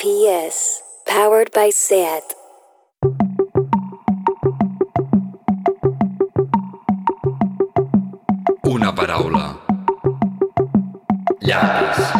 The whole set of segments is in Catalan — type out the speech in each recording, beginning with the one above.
RPS, powered by SAT. Una paraula. Llapis.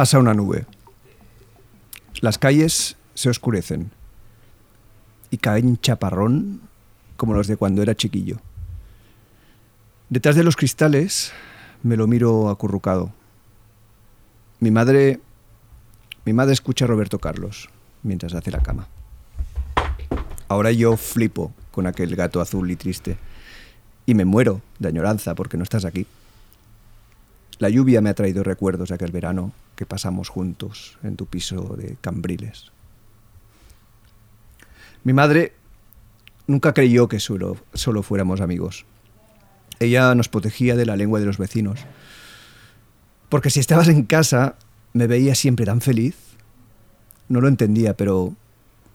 Pasa una nube. Las calles se oscurecen y caen chaparrón como los de cuando era chiquillo. Detrás de los cristales me lo miro acurrucado. Mi madre mi madre escucha a Roberto Carlos mientras hace la cama. Ahora yo flipo con aquel gato azul y triste y me muero de añoranza porque no estás aquí. La lluvia me ha traído recuerdos de aquel verano pasamos juntos en tu piso de Cambriles. Mi madre nunca creyó que solo, solo fuéramos amigos. Ella nos protegía de la lengua de los vecinos. Porque si estabas en casa, me veía siempre tan feliz. No lo entendía, pero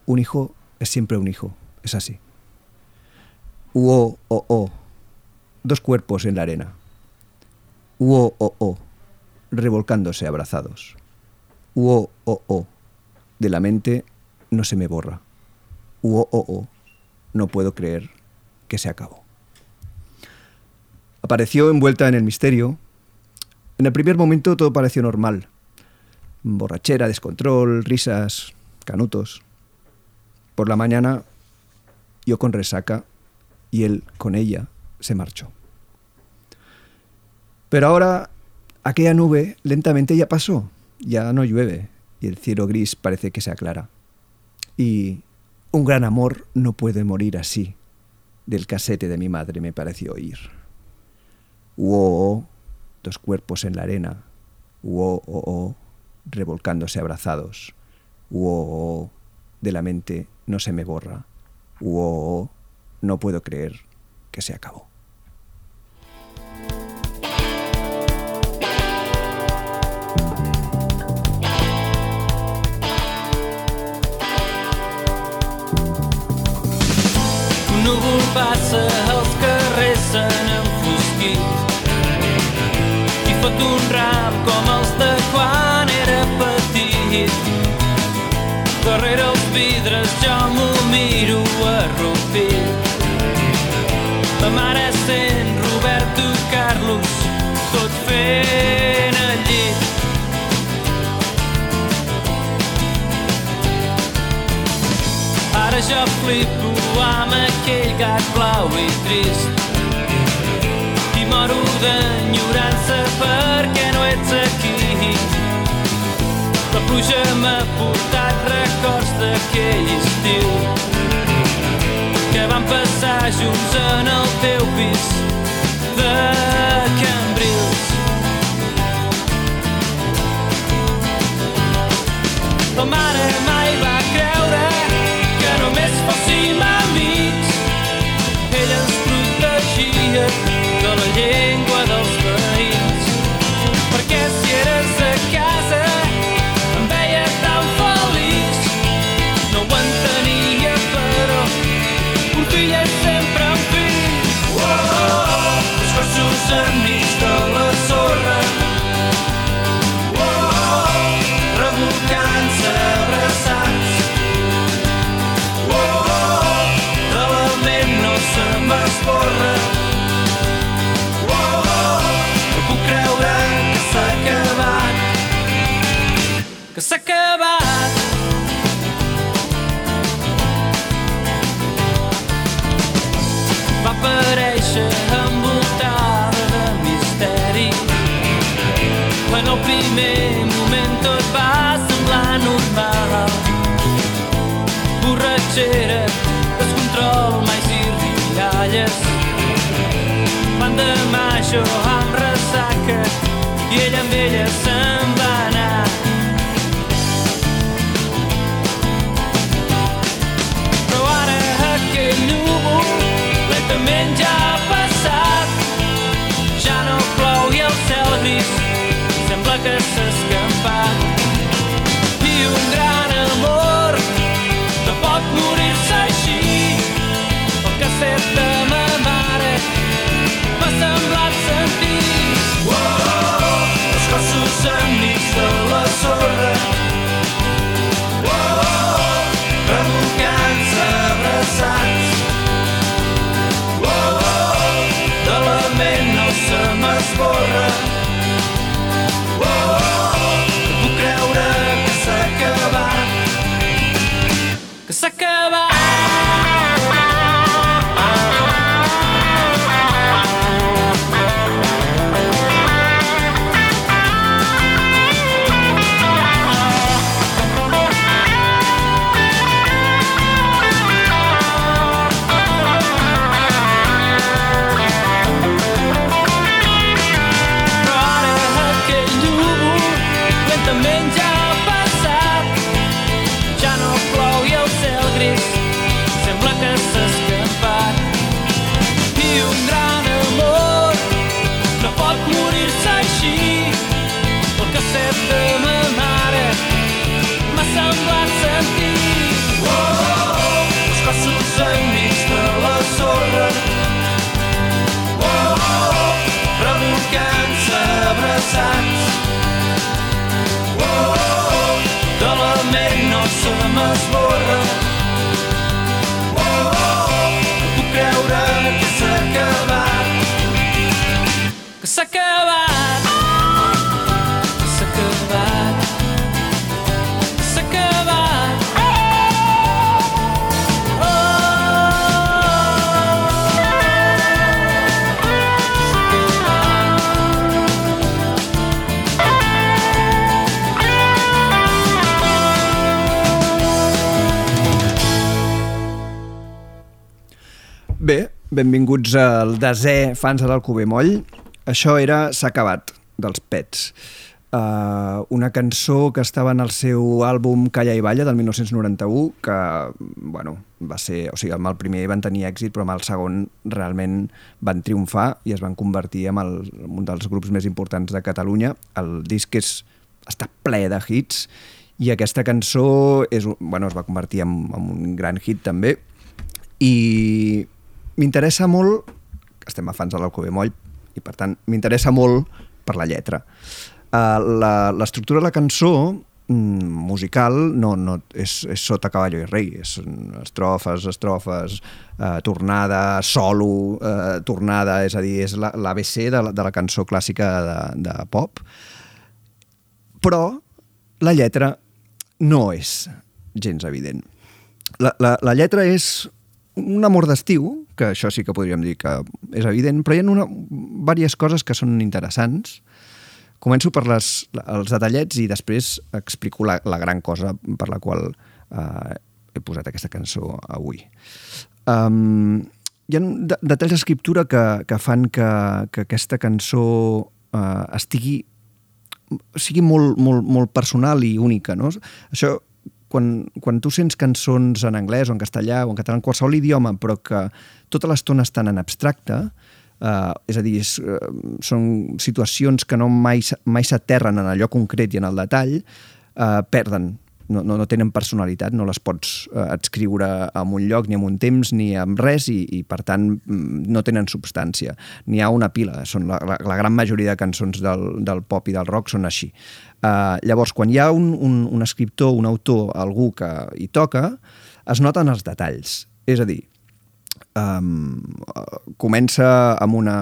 un hijo es siempre un hijo. Es así. Uo, o, o. Dos cuerpos en la arena. Uo, o, o. Revolcándose abrazados. Uo, o, o. De la mente no se me borra. Uo, o, o. No puedo creer que se acabó. Apareció envuelta en el misterio. En el primer momento todo pareció normal. Borrachera, descontrol, risas, canutos. Por la mañana, yo con resaca y él con ella se marchó. Pero ahora aquella nube lentamente ya pasó, ya no llueve y el cielo gris parece que se aclara. Y un gran amor no puede morir así. Del casete de mi madre me pareció oír. Uo, dos cuerpos en la arena. Uo, oh, oh, revolcándose abrazados. Uo, de la mente no se me borra. Uo, no puedo creer que se acabó. Passa, els carrers s'han enfosquit i fot un ram com els de quan era petit. Darrere els vidres jo m'ho miro arrupit. La mare sent Roberto Carlos tot fent el llit. Ara jo flipo aquell gat blau i trist i moro d'enyorança perquè no ets aquí. La pluja m'ha portat records d'aquell estiu que vam passar junts en el teu special, I'm. Bé, benvinguts al desè fans de l'Alcover Moll. Això era S'ha acabat, dels Pets. Uh, una cançó que estava en el seu àlbum Calla i Balla del 1991 que, bueno, va ser... O sigui, amb el primer van tenir èxit però amb el segon realment van triomfar i es van convertir en, el, en un dels grups més importants de Catalunya. El disc és, està ple de hits i aquesta cançó és, bueno, es va convertir en, en un gran hit també i m'interessa molt estem a fans de l'Alcover Moll i per tant m'interessa molt per la lletra. Uh, la- l'estructura de la cançó mm, musical no, no, és, és sota caballo i rei. És estrofes, estrofes uh, tornada, solo uh, tornada, és a dir, és la- l'ABC de, la, de la cançó clàssica de, de pop. Però la lletra no és gens evident. La, la, la lletra és un amor d'estiu, que això sí que podríem dir que és evident, però hi ha una, diverses coses que són interessants. Començo per les, els detallets i després explico la, la gran cosa per la qual eh, he posat aquesta cançó avui. Um, hi ha de, detalls d'escriptura que, que fan que, que aquesta cançó eh, estigui sigui molt, molt, molt personal i única, no? Això, quan, quan tu sents cançons en anglès o en castellà o en català, en qualsevol idioma, però que tota l'estona estan en abstracte, eh, és a dir, és, eh, són situacions que no mai, mai s'aterren en allò concret i en el detall, eh, perden no, no, no tenen personalitat, no les pots eh, adscriure en un lloc, ni en un temps, ni en res, i, i per tant mm, no tenen substància. N'hi ha una pila, són la, la, la gran majoria de cançons del, del pop i del rock són així. Uh, llavors, quan hi ha un, un, un escriptor, un autor, algú que hi toca, es noten els detalls. És a dir, um, comença amb una...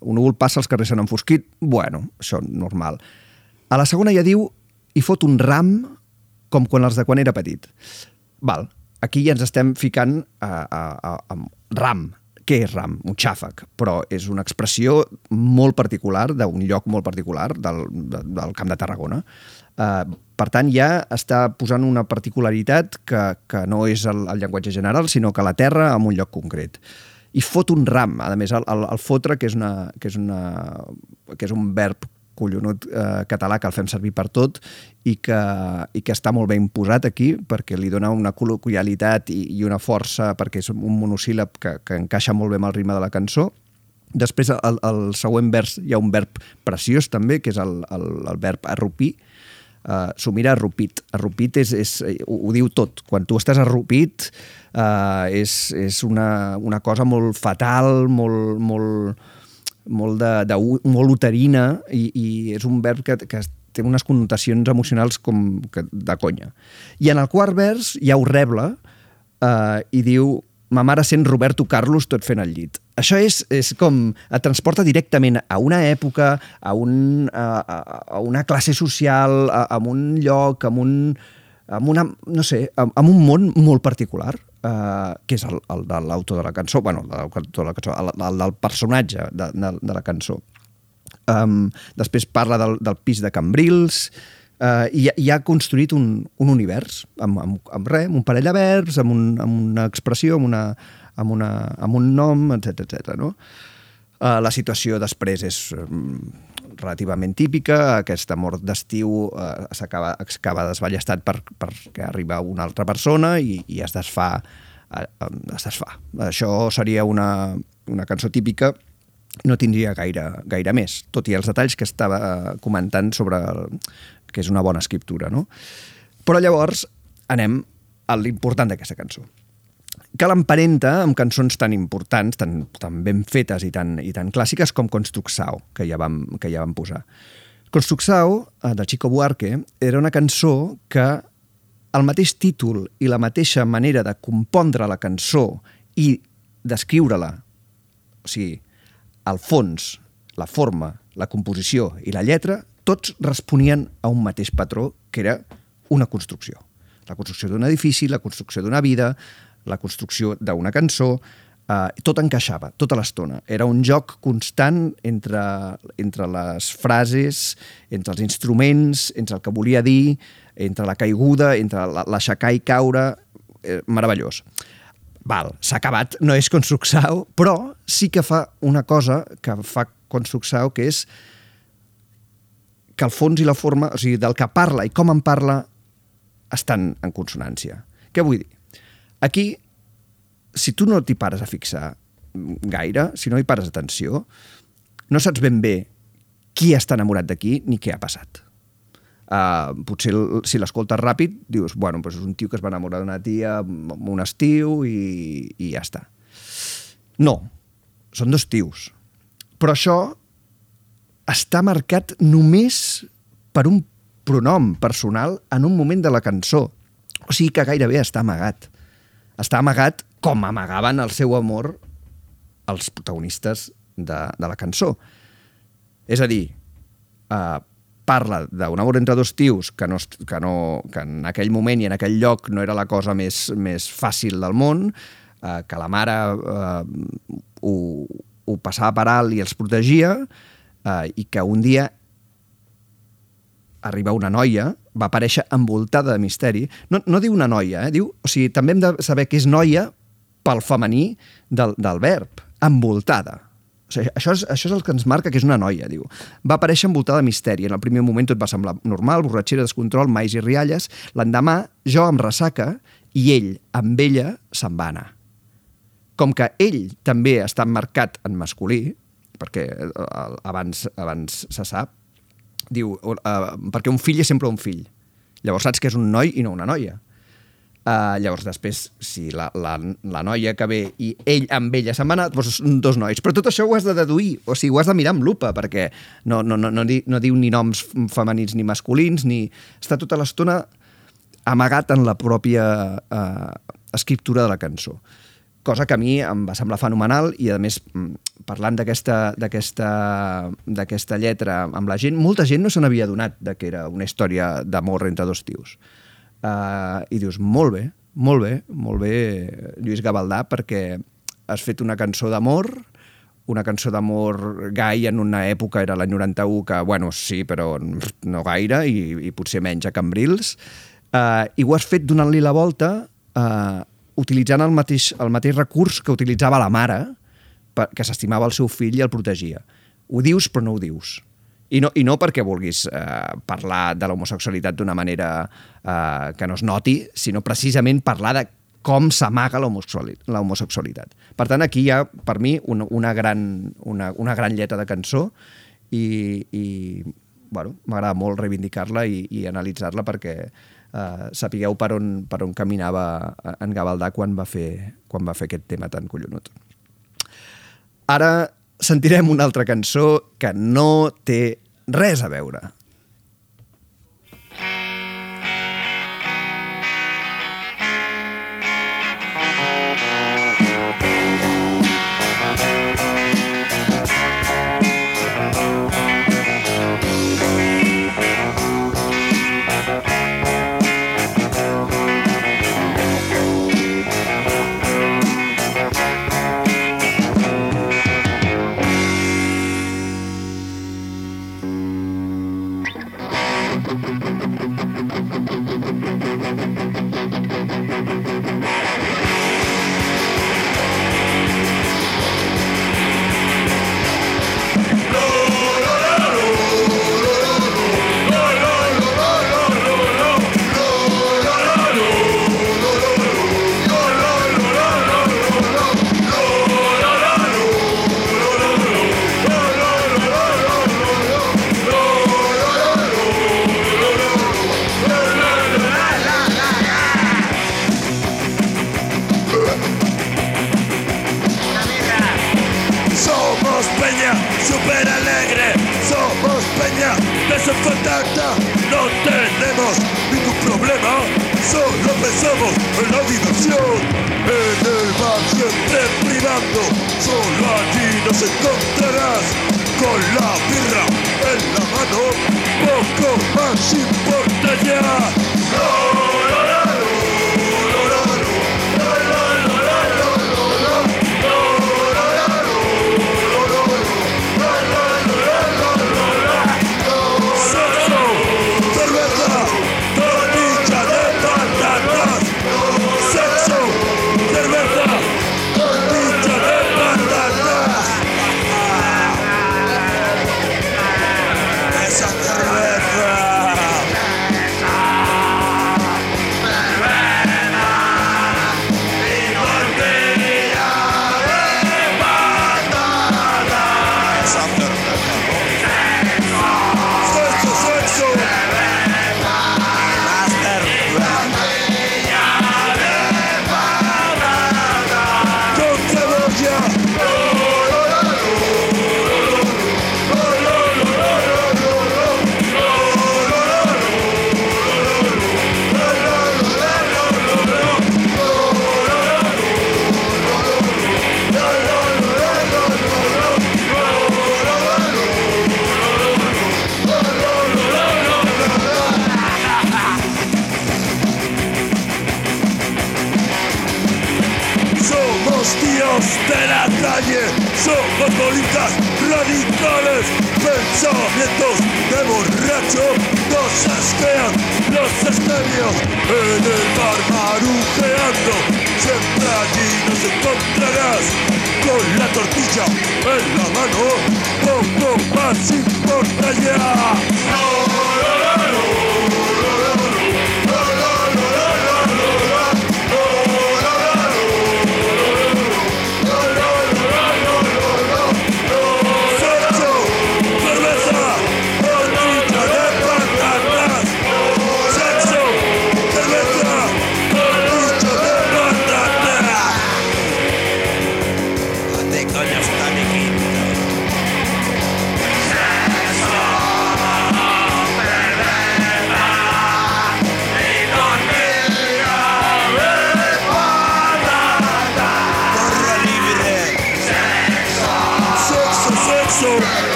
Un núvol passa, els carrers s'han enfosquit, bueno, això normal. A la segona ja diu, i fot un ram com quan els de quan era petit. Val, aquí ja ens estem ficant a, a, a, a ram. Què és ram? Un xàfec. Però és una expressió molt particular d'un lloc molt particular del, de, del Camp de Tarragona. Uh, per tant, ja està posant una particularitat que, que no és el, el llenguatge general, sinó que la terra en un lloc concret. I fot un ram, a més, el, el, el fotre, que és, una, que, és una, que és un verb collonut eh, català que el fem servir per tot i que, i que està molt ben posat aquí perquè li dona una col·loquialitat i, i una força perquè és un monosíl·lab que, que encaixa molt bé amb el ritme de la cançó. Després, al, al següent vers hi ha un verb preciós també, que és el, el, el verb arrupir, uh, s'ho mira arrupit. Arrupit és, és, ho, ho diu tot. Quan tu estàs arrupit uh, és, és una, una cosa molt fatal, molt, molt, molt, de, de, molt uterina i, i és un verb que, que té unes connotacions emocionals com que, de conya. I en el quart vers ja ho rebla eh, i diu ma mare sent Roberto Carlos tot fent el llit. Això és, és com... et transporta directament a una època, a, un, a, a- a una classe social, a, a un lloc, a un, amb una, no sé, amb un món molt particular, eh, que és el, el de l'autor de la cançó, bueno, el de l'autor de la cançó, el, el del personatge de, de, de la cançó. Um, després parla del, del pis de Cambrils, uh, i, i ha construït un, un univers amb, amb, amb res, amb un parell de verbs, amb, un, amb una expressió, amb, una, amb, una, amb un nom, etc etc. no? Uh, la situació després és um, relativament típica, aquest amor d'estiu eh, s'acaba acaba desballestat per, perquè arriba una altra persona i, i es desfà eh, es desfà. Això seria una, una cançó típica no tindria gaire, gaire més, tot i els detalls que estava eh, comentant sobre el, que és una bona escriptura. No? Però llavors anem a l'important d'aquesta cançó que l'emparenta amb cançons tan importants, tan, tan ben fetes i tan, i tan clàssiques com Construxao, que ja vam, que ja vam posar. Construxao, eh, de Chico Buarque, era una cançó que el mateix títol i la mateixa manera de compondre la cançó i d'escriure-la, o sigui, el fons, la forma, la composició i la lletra, tots responien a un mateix patró, que era una construcció. La construcció d'un edifici, la construcció d'una vida, la construcció d'una cançó, eh, tot encaixava, tota l'estona. Era un joc constant entre, entre les frases, entre els instruments, entre el que volia dir, entre la caiguda, entre l'aixecar i caure, eh, meravellós. Val, s'ha acabat, no és Construxau, però sí que fa una cosa que fa Construxau, que és que el fons i la forma, o sigui, del que parla i com en parla, estan en consonància. Què vull dir? Aquí, si tu no t'hi pares a fixar gaire, si no hi pares atenció, no saps ben bé qui està enamorat d'aquí ni què ha passat. Uh, potser si l'escoltes ràpid dius, bueno, doncs és un tio que es va enamorar d'una tia un estiu i, i ja està. No, són dos tios. Però això està marcat només per un pronom personal en un moment de la cançó. O sigui que gairebé està amagat està amagat com amagaven el seu amor els protagonistes de, de la cançó. És a dir, eh, parla d'un amor entre dos tios que, no, que, no, que en aquell moment i en aquell lloc no era la cosa més, més fàcil del món, eh, que la mare eh, ho, ho passava per alt i els protegia, eh, i que un dia arriba una noia, va aparèixer envoltada de misteri. No, no diu una noia, eh? diu, o sigui, també hem de saber que és noia pel femení del, del verb, envoltada. O sigui, això, és, això és el que ens marca que és una noia, diu. Va aparèixer envoltada de misteri. En el primer moment tot va semblar normal, borratxera, descontrol, mais i rialles. L'endemà, jo em ressaca i ell, amb ella, se'n va anar. Com que ell també està marcat en masculí, perquè eh, abans, abans se sap, diu, uh, perquè un fill és sempre un fill. Llavors saps que és un noi i no una noia. Uh, llavors, després, si la, la, la noia que ve i ell amb ella se'n va anar, doncs dos nois. Però tot això ho has de deduir, o sigui, ho has de mirar amb lupa, perquè no, no, no, no, di, no diu ni noms femenins ni masculins, ni... Està tota l'estona amagat en la pròpia uh, escriptura de la cançó cosa que a mi em va semblar fenomenal i a més mm, parlant d'aquesta lletra amb la gent, molta gent no se n'havia donat de que era una història d'amor entre dos tios. Uh, I dius, molt bé, molt bé, molt bé, Lluís Gavaldà, perquè has fet una cançó d'amor, una cançó d'amor gai en una època, era l'any 91, que, bueno, sí, però no gaire, i, i potser menys a Cambrils, uh, i ho has fet donant-li la volta uh, utilitzant el mateix, el mateix recurs que utilitzava la mare, que s'estimava el seu fill i el protegia. Ho dius, però no ho dius. I no, i no perquè vulguis eh, parlar de l'homosexualitat d'una manera eh, que no es noti, sinó precisament parlar de com s'amaga l'homosexualitat. Per tant, aquí hi ha, per mi, una, una, gran, una, una gran lletra de cançó i, i bueno, m'agrada molt reivindicar-la i, i analitzar-la perquè eh, sapigueu per on, per on caminava en Gavaldà quan va, fer, quan va fer aquest tema tan collonut. Ara sentirem una altra cançó que no té res a veure Tíos de la calle, somos bolitas radicales, pensamientos de borracho, nos asquean los estéreos en el bar marujeando, siempre allí nos encontrarás con la tortilla en la mano, poco más importa ya. Sexo,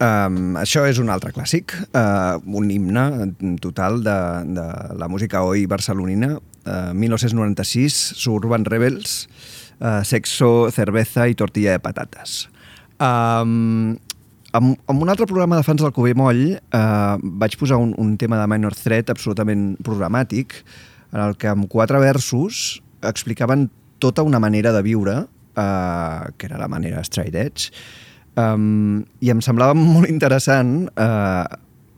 um, això és un altre clàssic, uh, un himne total de, de la música oi barcelonina. Uh, 1996, Suburban Rebels, uh, Sexo, Cerveza i Tortilla de Patates. Um, amb, amb un altre programa de fans del Cubé Moll uh, vaig posar un, un tema de Minor Threat absolutament programàtic en el que amb quatre versos explicaven tota una manera de viure uh, que era la manera straight edge Um, I em semblava molt interessant uh,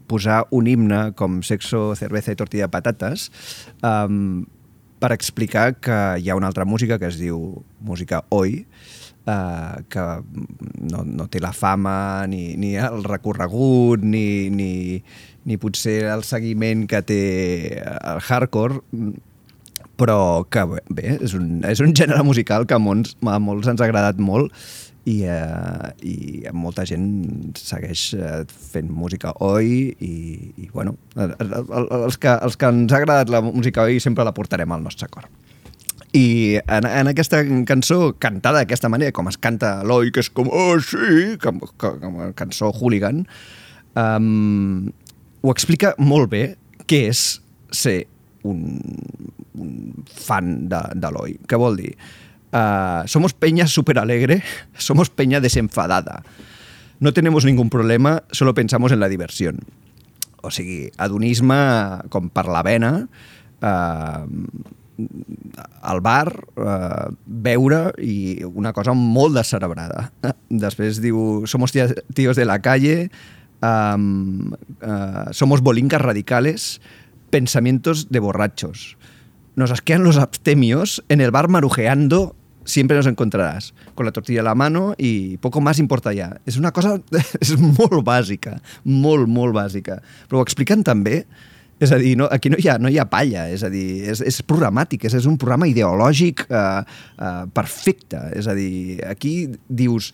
posar un himne com Sexo, Cerveza i Tortilla de Patates um, per explicar que hi ha una altra música que es diu música oi, uh, que no, no té la fama ni, ni el recorregut ni, ni, ni potser el seguiment que té el hardcore però que bé, és un, és un gènere musical que a molts, a molts ens ha agradat molt i, eh, i molta gent segueix eh, fent música oi i, i bueno, el- el- els que, els que ens ha agradat la música oi sempre la portarem al nostre cor. I en, en aquesta cançó, cantada d'aquesta manera, com es canta l'oi, que és com, oh, sí, com, com, com cançó hooligan, um, ho explica molt bé què és ser un, un fan de, de l'oi. Què vol dir? Uh, somos peña súper alegre, somos peña desenfadada. No tenemos ningún problema, solo pensamos en la diversión. O sigui, adonisme com per eh, al bar, eh, beure i una cosa molt descerebrada. Després somos tíos de la calle, somos bolincas radicales, pensamientos de borrachos. Nos asquean los abstemios, en el bar marujeando siempre nos encontrarás, con la tortilla a la mano y poco más importa ja. És una cosa és molt bàsica, molt, molt bàsica. Però ho expliquen també És a dir, no, aquí no hi, ha, no hi ha palla, és a dir, és, és programàtic, és, és un programa ideològic eh, eh, perfecte. És a dir, aquí dius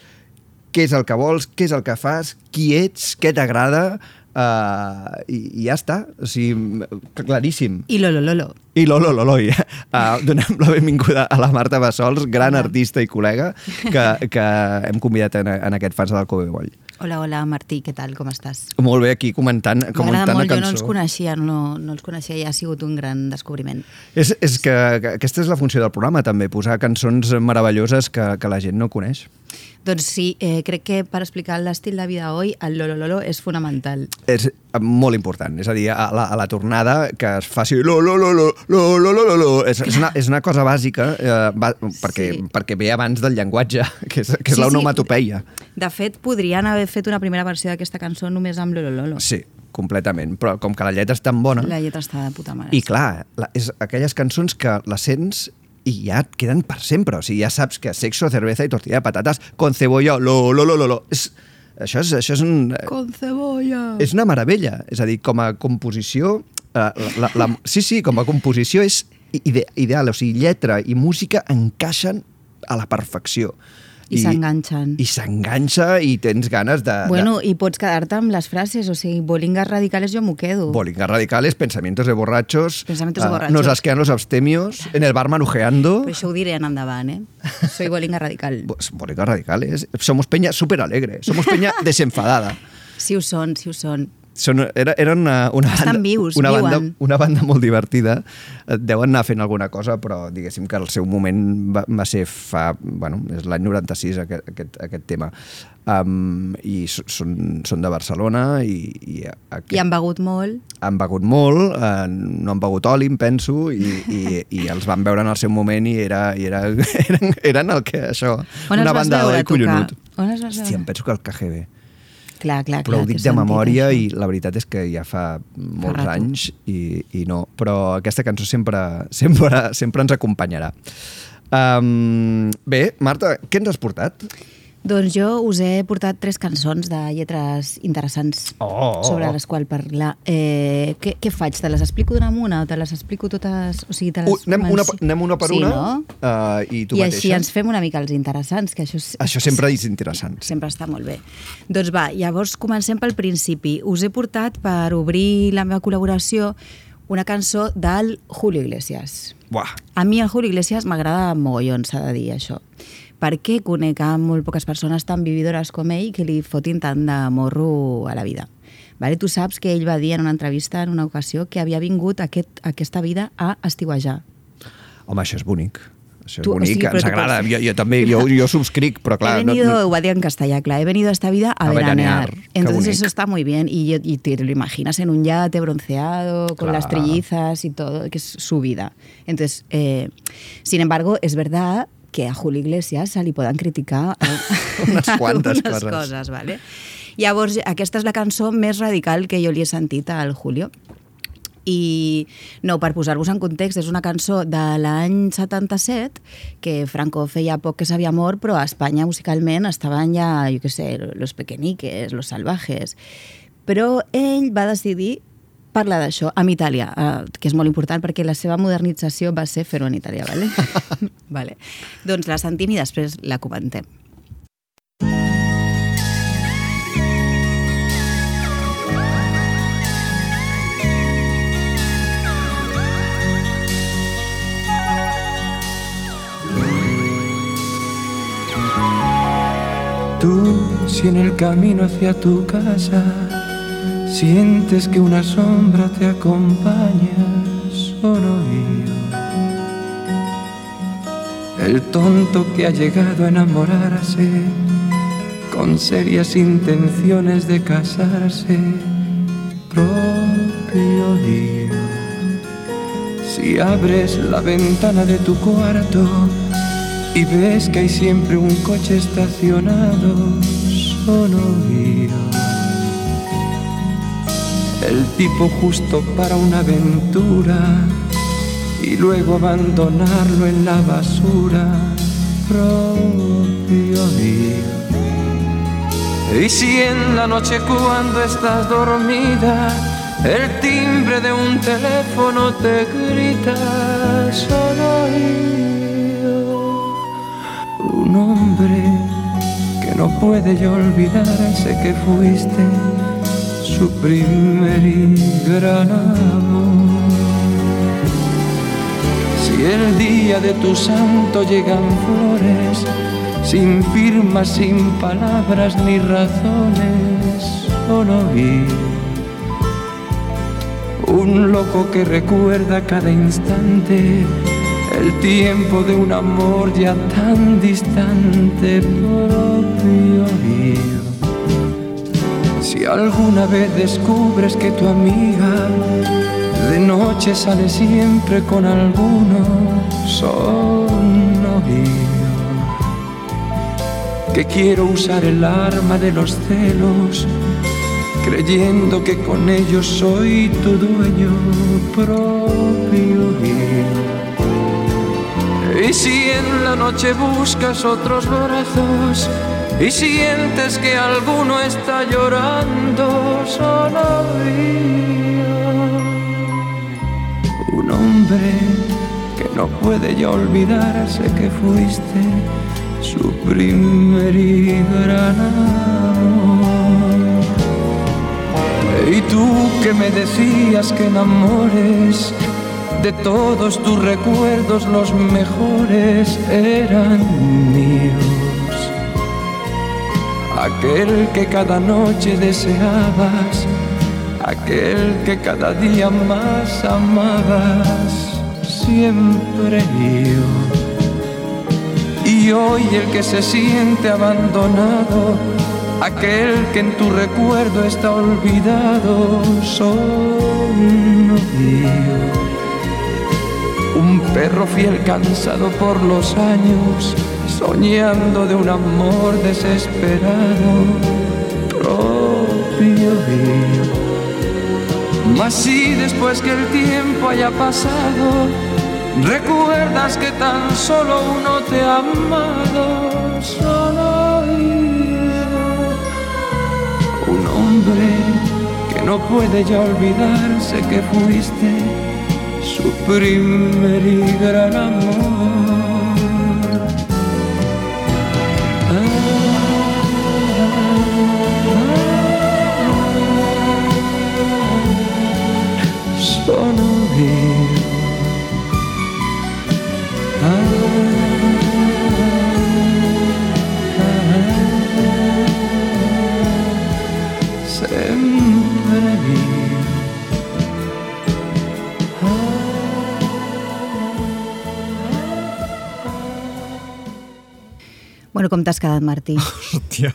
què és el que vols, què és el que fas, qui ets, què t'agrada, eh, i, i ja està. O sigui, claríssim. I Lolo Lolo. I Lolo Lolo, i, uh, donem la benvinguda a la Marta Bassols, gran artista i col·lega, que, que hem convidat en, en aquest fans del Cove Boll. Hola, hola, Martí, què tal, com estàs? Molt bé, aquí comentant, comentant la molt, jo cançó. no els coneixia, no, no els coneixia i ha sigut un gran descobriment. És, és que, que aquesta és la funció del programa, també, posar cançons meravelloses que, que la gent no coneix. Doncs sí, eh, crec que per explicar l'estil de vida avui, el lo, és fonamental. És eh, molt important, és a dir, a la, a la tornada que es faci lo lo, és, és, una, és una cosa bàsica, eh, va, perquè, sí. perquè ve abans del llenguatge, que és, que és sí, l'onomatopeia. Sí. De fet, podrien haver fet una primera versió d'aquesta cançó només amb lo lo lo. Sí, completament, però com que la lletra és tan bona... La lletra està de puta mare. I clar, la, és aquelles cançons que la sents i ja et queden per sempre. O sigui, ja saps que sexo, cerveza i tortilla de patates con cebolla, lo, lo, lo, lo, lo. És, això és, això és un... Con cebolla. És una meravella. És a dir, com a composició... eh, La, la, la, sí, sí, com a composició és ide, ideal. O sigui, lletra i música encaixen a la perfecció. I s'enganxen. I s'enganxa i tens ganes de... Bueno, i pots quedar-te amb les frases, o sigui, bolingas radicales jo m'ho quedo. de bolingas radicales, pensamientos de borrachos, Pensamientos de ah, borrachos. nos asquean los abstemios, en el bar manujeando. Però això ho diré en endavant, eh? Soy bolinga radical. Pues, bolingas radicales. Somos peña súper alegre. Somos peña desenfadada. Sí ho són, sí ho són. Són, era, eren una, una, Estan banda, vius, una, banda, viuen. una banda molt divertida. Eh, Deuen anar fent alguna cosa, però diguéssim que el seu moment va, va ser fa... Bueno, és l'any 96, aquest, aquest, aquest tema. Um, I són, són de Barcelona i, i, aquest, I han begut molt. han begut molt, eh, no han begut oli, em penso, i, i, i els van veure en el seu moment i era, i era, eren, eren el que això, On una banda tu, collonut. on els vas Hòstia, veure? em penso que el KGB. Clar, clar, clar. Però ho que dic de memòria això. i la veritat és que ja fa molts rato. anys i, i no. Però aquesta cançó sempre, sempre, sempre ens acompanyarà. Um, bé, Marta, què ens has portat? Doncs jo us he portat tres cançons de lletres interessants Oh, oh, sobre oh. les quals parlar. Eh, què, què faig? Te les explico d'una en una o te les explico totes? O sigui, te les Uh, anem, una, anem una per sí, una No? uh, i tu I mateixa. així ens fem una mica els interessants, que això, és, Això sempre és interessant. sempre està molt bé. Doncs va, llavors comencem pel principi. Us he portat per obrir la meva col·laboració una cançó del Julio Iglesias. Buah, A mi el Julio Iglesias m'agrada mogollon, s'ha de dir això. Perquè conec a molt poques persones tan vividores com ell que li fotin tant de morro a la vida. Vale? Tu saps que ell va dir en una entrevista en una ocasió que havia vingut aquest, aquesta vida a estiuejar. home, això és bonic. Això és Tu- o bonic, sigui, però ens agrada. pots- Jo, jo també, jo, jo subscric, però clar... he venido, ho va dir en castellà, clar, he venido a esta vida a, A veranear. veranear, Entonces eso está muy bien y, y te lo imaginas en un yate bronceado, con las Claro. trillizas y todo, que es su vida. Entonces, eh, sin embargo, es verdad que a Julio Iglesias se li poden criticar eh, Unes quantes algunes coses. coses vale? Llavors, aquesta és la cançó més radical que jo li he sentit al Julio. I no, per posar-vos en context, és una cançó de l'any 77 que Franco feia poc que sabia mort, però a Espanya musicalment estaven ja, jo què sé, Los Pequeñiques, Los Salvajes. Però ell va decidir parlar d'això amb Itàlia, eh, que és molt important perquè la seva modernització va ser fer-ho en italià, vale? vale. Doncs la sentim i després la comentem. Tú, si en el camino hacia tu casa sientes que una sombra te acompaña, solo yo. El tonto que ha llegado a enamorarse con serias intenciones de casarse, propio Dios. Si abres la ventana de tu cuarto y ves que hay siempre un coche estacionado, solo yo. El tipo justo para una aventura y luego abandonarlo en la basura, propio Dios. Y si en la noche cuando estás dormida El timbre de un teléfono te grita solo yo. Un hombre que no puede ya olvidarse que fuiste su primer y gran amor. Si el día de tu santo llegan flores, sin firmas, sin palabras ni razones, solo vi un loco que recuerda cada instante el tiempo de un amor ya tan distante propio mío. Si alguna vez descubres que tu amiga de noche sale siempre con alguno sonorío, que quiero usar el arma de los celos, creyendo que con ellos soy tu dueño propio. Y si en la noche buscas otros brazos y sientes que alguno está llorando, solo un hombre que no puede ya olvidarse que fuiste su primer y gran amor. Y tú que me decías que enamores de todos tus recuerdos los mejores eran míos. Aquel que cada noche deseabas, aquel que cada día más amabas, siempre yo. Y hoy el que se siente abandonado, aquel que en tu recuerdo está olvidado, solo yo. Un perro fiel cansado por los años, soñando de un amor desesperado, propio mío. Mas si después que el tiempo haya pasado, recuerdas que tan solo uno te ha amado, solo yo. Un hombre que no puede ya olvidarse que fuiste su primer y gran amor. Bueno, com t'has quedat, Martí? Hòstia.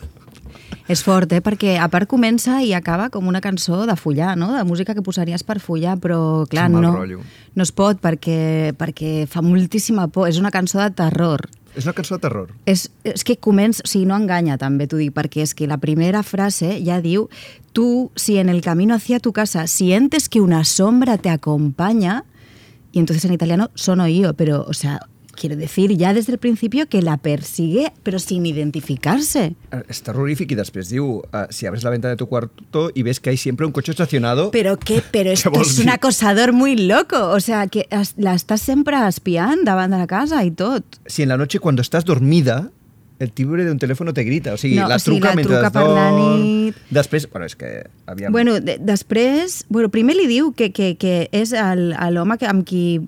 És fort, eh? Perquè a part comença i acaba com una cançó de follar, no? De música que posaries per follar, però clar, no, rotllo. no es pot perquè, perquè fa moltíssima por. És una cançó de terror. És una cançó de terror. És, és que comença, o sigui, no enganya també, t'ho dic, perquè és que la primera frase ja diu tu, si en el camino hacia tu casa sientes que una sombra te acompaña, y entonces en italiano sono yo, pero, o sea, quiere decir ya desde el principio que la persigue, pero sin identificarse. Eh, És terrorífic i després diu uh, si abres la ventana de tu cuarto y ves que hay siempre un coche estacionado... Pero qué, pero esto es un acosador muy loco, o sea, que la estás sempre espiant davant de la casa i tot. Si en la noche cuando estás dormida el timbre de un teléfono te grita, o sigui, No, la o sigui, truca la mentre truca per la nit. Després, bueno, és que... Aviam. Bueno, de, després, bueno, primer li diu que, que, que és l'home que, amb qui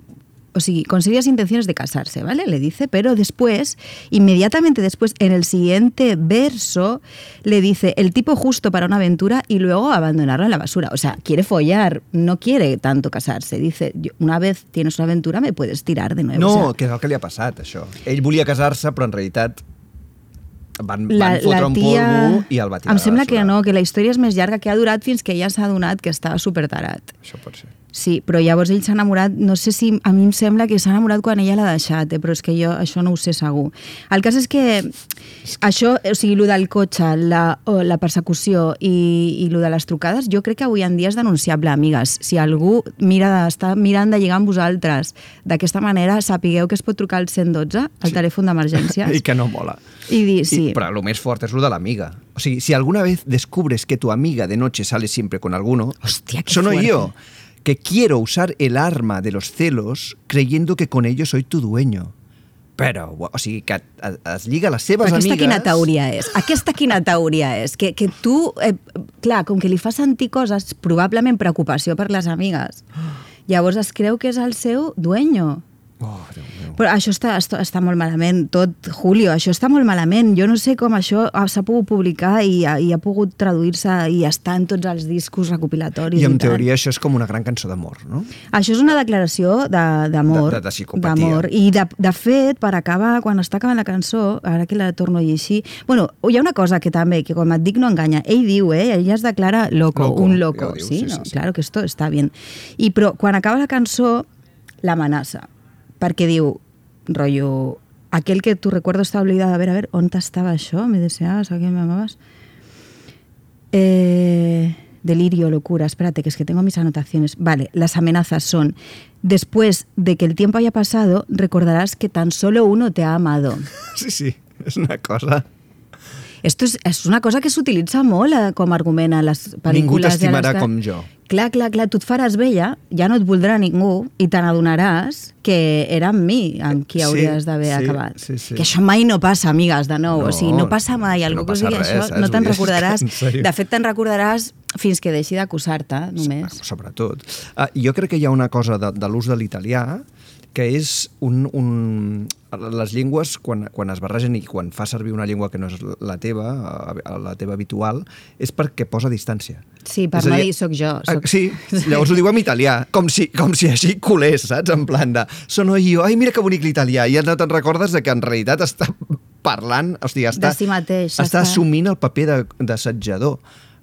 o sigui, con serias intenciones de casarse, ¿vale? Le dice, pero después, inmediatamente después, en el siguiente verso, le dice el tipo justo para una aventura y luego abandonarlo en la basura. O sea, quiere follar, no quiere tanto casarse. Dice, "Yo- una vez tienes una aventura, me puedes tirar de nuevo. No, o sea, que és el que li ha passat, això. Ell volia casar-se, però en realitat van, la, van fotre la un tia... polvo i el va tirar Em sembla que no, que la història és més llarga, que ha durat fins que ja s'ha adonat que estava supertarat. Això pot ser. Sí, però llavors ell s'ha enamorat, no sé si a mi em sembla que s'ha enamorat quan ella l'ha deixat, eh? però és que jo això no ho sé segur. El cas és que això, o sigui, lo del cotxe, la, o la persecució i, i lo de les trucades, jo crec que avui en dia és denunciable, amigues. Si algú mira està mirant de lligar amb vosaltres d'aquesta manera, sapigueu que es pot trucar al 112, al sí. telèfon d'emergències, I que no mola. i dir, sí, Y- pero lo más fuerte es lo de la amiga. O sea, si alguna vez descubres que tu amiga de noche sale siempre con alguno, Hostia, qué sono fuerte. yo, que quiero usar el arma de los celos creyendo que con ello soy tu dueño. Però, o sigui, que es lliga a les seves Aquesta amigues... quina teoria és? Aquesta quina teoria és? Que, que tu, eh, clar, com que li fa sentir coses, probablement preocupació per les amigues, llavors es creu que és el seu dueño. Oh, Déu meu. Però això està, està, està molt malament, tot, Julio, això està molt malament. Jo no sé com això ha- s'ha pogut publicar i, i ha pogut traduir-se i està en tots els discos recopilatoris. I en tal. teoria això és com una gran cançó d'amor, no? Això és una declaració de- d'amor. De- de- de psicopatia. d'amor. I de, de fet, per acabar, quan està acabant la cançó, ara que la torno a llegir... Bueno, hi ha una cosa que també, que com et dic no enganya. Ell diu, eh? Ell es declara loco, Loco, un ja loco. ho diu, sí, sí, no? sí, sí. Claro que esto está bien. I però quan acaba la cançó, l'amenaça. Perquè diu, rotllo, aquel que tu recuerdo está olvidado. A ver, a ver, on estava això? Me deseabas, a quién me amabas? Eh, delirio, locura. Espérate, que es que tengo mis anotaciones. Vale, las amenazas son: después de que el tiempo haya pasado, recordarás que tan solo uno te ha amado. Sí, sí, és una cosa... Esto és, és una cosa que s'utilitza molt eh, com a argument a les pel·lícules. Ningú les t'estimarà que- com jo. Clar, clar, clar, tu et faràs vella, ja no et voldrà ningú i te n'adonaràs que era amb mi amb qui Sí, hauries d'haver sí, acabat. sí, sí. Que això mai no passa, amigues, de nou. No, o sigui, no passa mai. Algú no que res, això, saps? no te'n recordaràs. De fet, te'n recordaràs fins que deixi d'acusar-te, només. Sobretot. Uh, jo crec que hi ha una cosa de, de l'ús de l'italià que és un, un... Les llengües, quan, quan es barregen i quan fa servir una llengua que no és la teva, eh, la teva habitual, és perquè posa distància. Sí, per És a no dir, soc jo. Ah, Soc... Sí, llavors ho diu en italià, com si, com si així colés, saps? En plan de, sono io, ai, mira que bonic l'italià, i ja no te'n recordes de que en realitat està parlant, sigui, està, De si mateix, està, està- assumint el paper de- d'assetjador.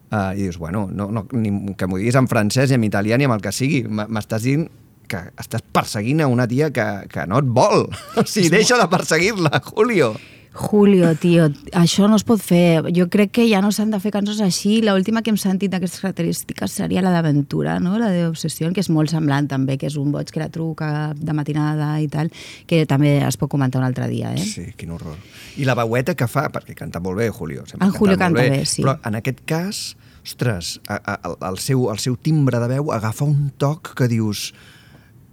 Uh, I dius, bueno, no, no, ni, que m'ho diguis en francès, ni en italià, ni amb el que sigui. M'estàs dient que estàs perseguint a una tia que, que no et vol. O sigui, deixa de perseguir-la, Julio. Julio, tio, això no es pot fer. Jo crec que ja no s'han de fer cançons així. L'última que hem sentit d'aquestes característiques seria la d'Aventura, no? la d'Obsessió, que és molt semblant també, que és un boig que la truca de matinada i tal, que també es pot comentar un altre dia, eh? Sí, quin horror. I la veueta que fa, perquè canta molt bé, Julio. sempre El Julio canta canta bé, sí. Però en aquest cas, ostres, a, a, el, seu, el seu timbre de veu agafa un toc que dius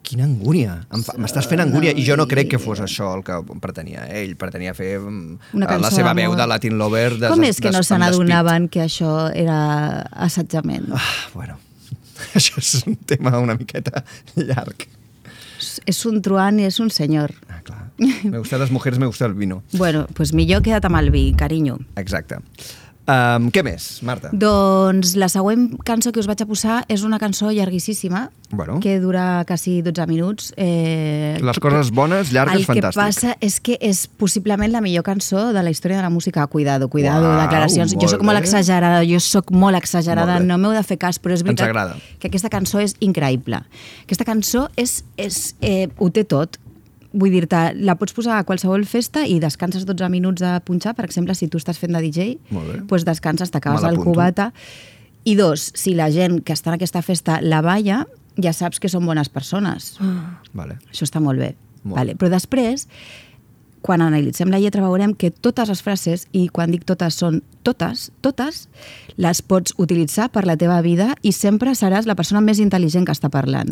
quina angúnia, m'estàs fent angúnia i jo no crec que fos això el que pretenia ell, pretenia fer mm, Una la cançó seva veu de Latin Lover des, Com és que no se n'adonaven que això era assetjament? Ah, bueno, això és un tema una miqueta llarg. És un truán i és un senyor. Ah, clar. Me gustan les mujeres, me gusta el vino. Bueno, pues millor queda't amb el vi, carinyo. Exacte. Um, què més, Marta? Doncs la següent cançó que us vaig a posar és una cançó llarguíssima, Bueno. que dura quasi 12 minuts. Eh, Les coses bones, llargues, el fantàstic. El que passa és que és possiblement la millor cançó de la història de la música. Cuidado, cuidado, Uau, declaracions. Jo sóc molt exagerada, jo sóc molt exagerada, Molt bé. no m'heu de fer cas, però és veritat que aquesta cançó és increïble. Aquesta cançó és, és, eh, ho té tot. Vull dir-te, la pots posar a qualsevol festa i descanses 12 minuts de punxar, per exemple, si tu estàs fent de DJ, doncs descanses, t'acabes el cubata. I dos, si la gent que està en aquesta festa la balla, ja saps que són bones persones. Vale. Això està molt bé. Molt. Vale. Però després, quan analitzem la lletra, veurem que totes les frases, i quan dic totes són totes, totes, les pots utilitzar per la teva vida i sempre seràs la persona més intel·ligent que està parlant.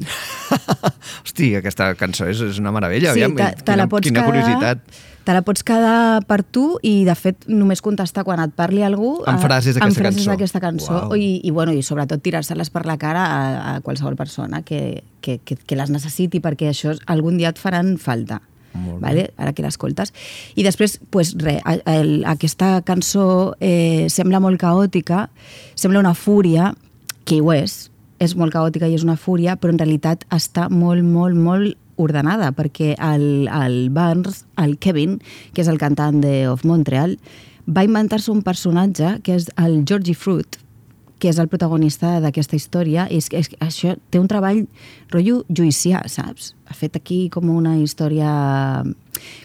Hosti, aquesta cançó és, és una meravella. Sí, aviam, te, te quina, la pots quina quedar, curiositat. Te la pots quedar per tu i, de fet, només contestar quan et parli algú Amb eh, frases d'aquesta cançó. d'aquesta cançó. I, I, bueno, i sobretot tirar-se-les per la cara a, a qualsevol persona que, que, que, que les necessiti perquè això algun dia et faran falta. Vale? ara que l'escoltes. I després, pues, re, a- el, aquesta cançó eh, sembla molt caòtica, sembla una fúria, que ho és, és molt caòtica i és una fúria, però en realitat està molt, molt, molt ordenada, perquè el, el Barnes, el Kevin, que és el cantant de Of Montreal, va inventar-se un personatge que és el Georgie Fruit, que és el protagonista d'aquesta història, és, és, això té un treball rotllo juicià, saps? Ha fet aquí com una història...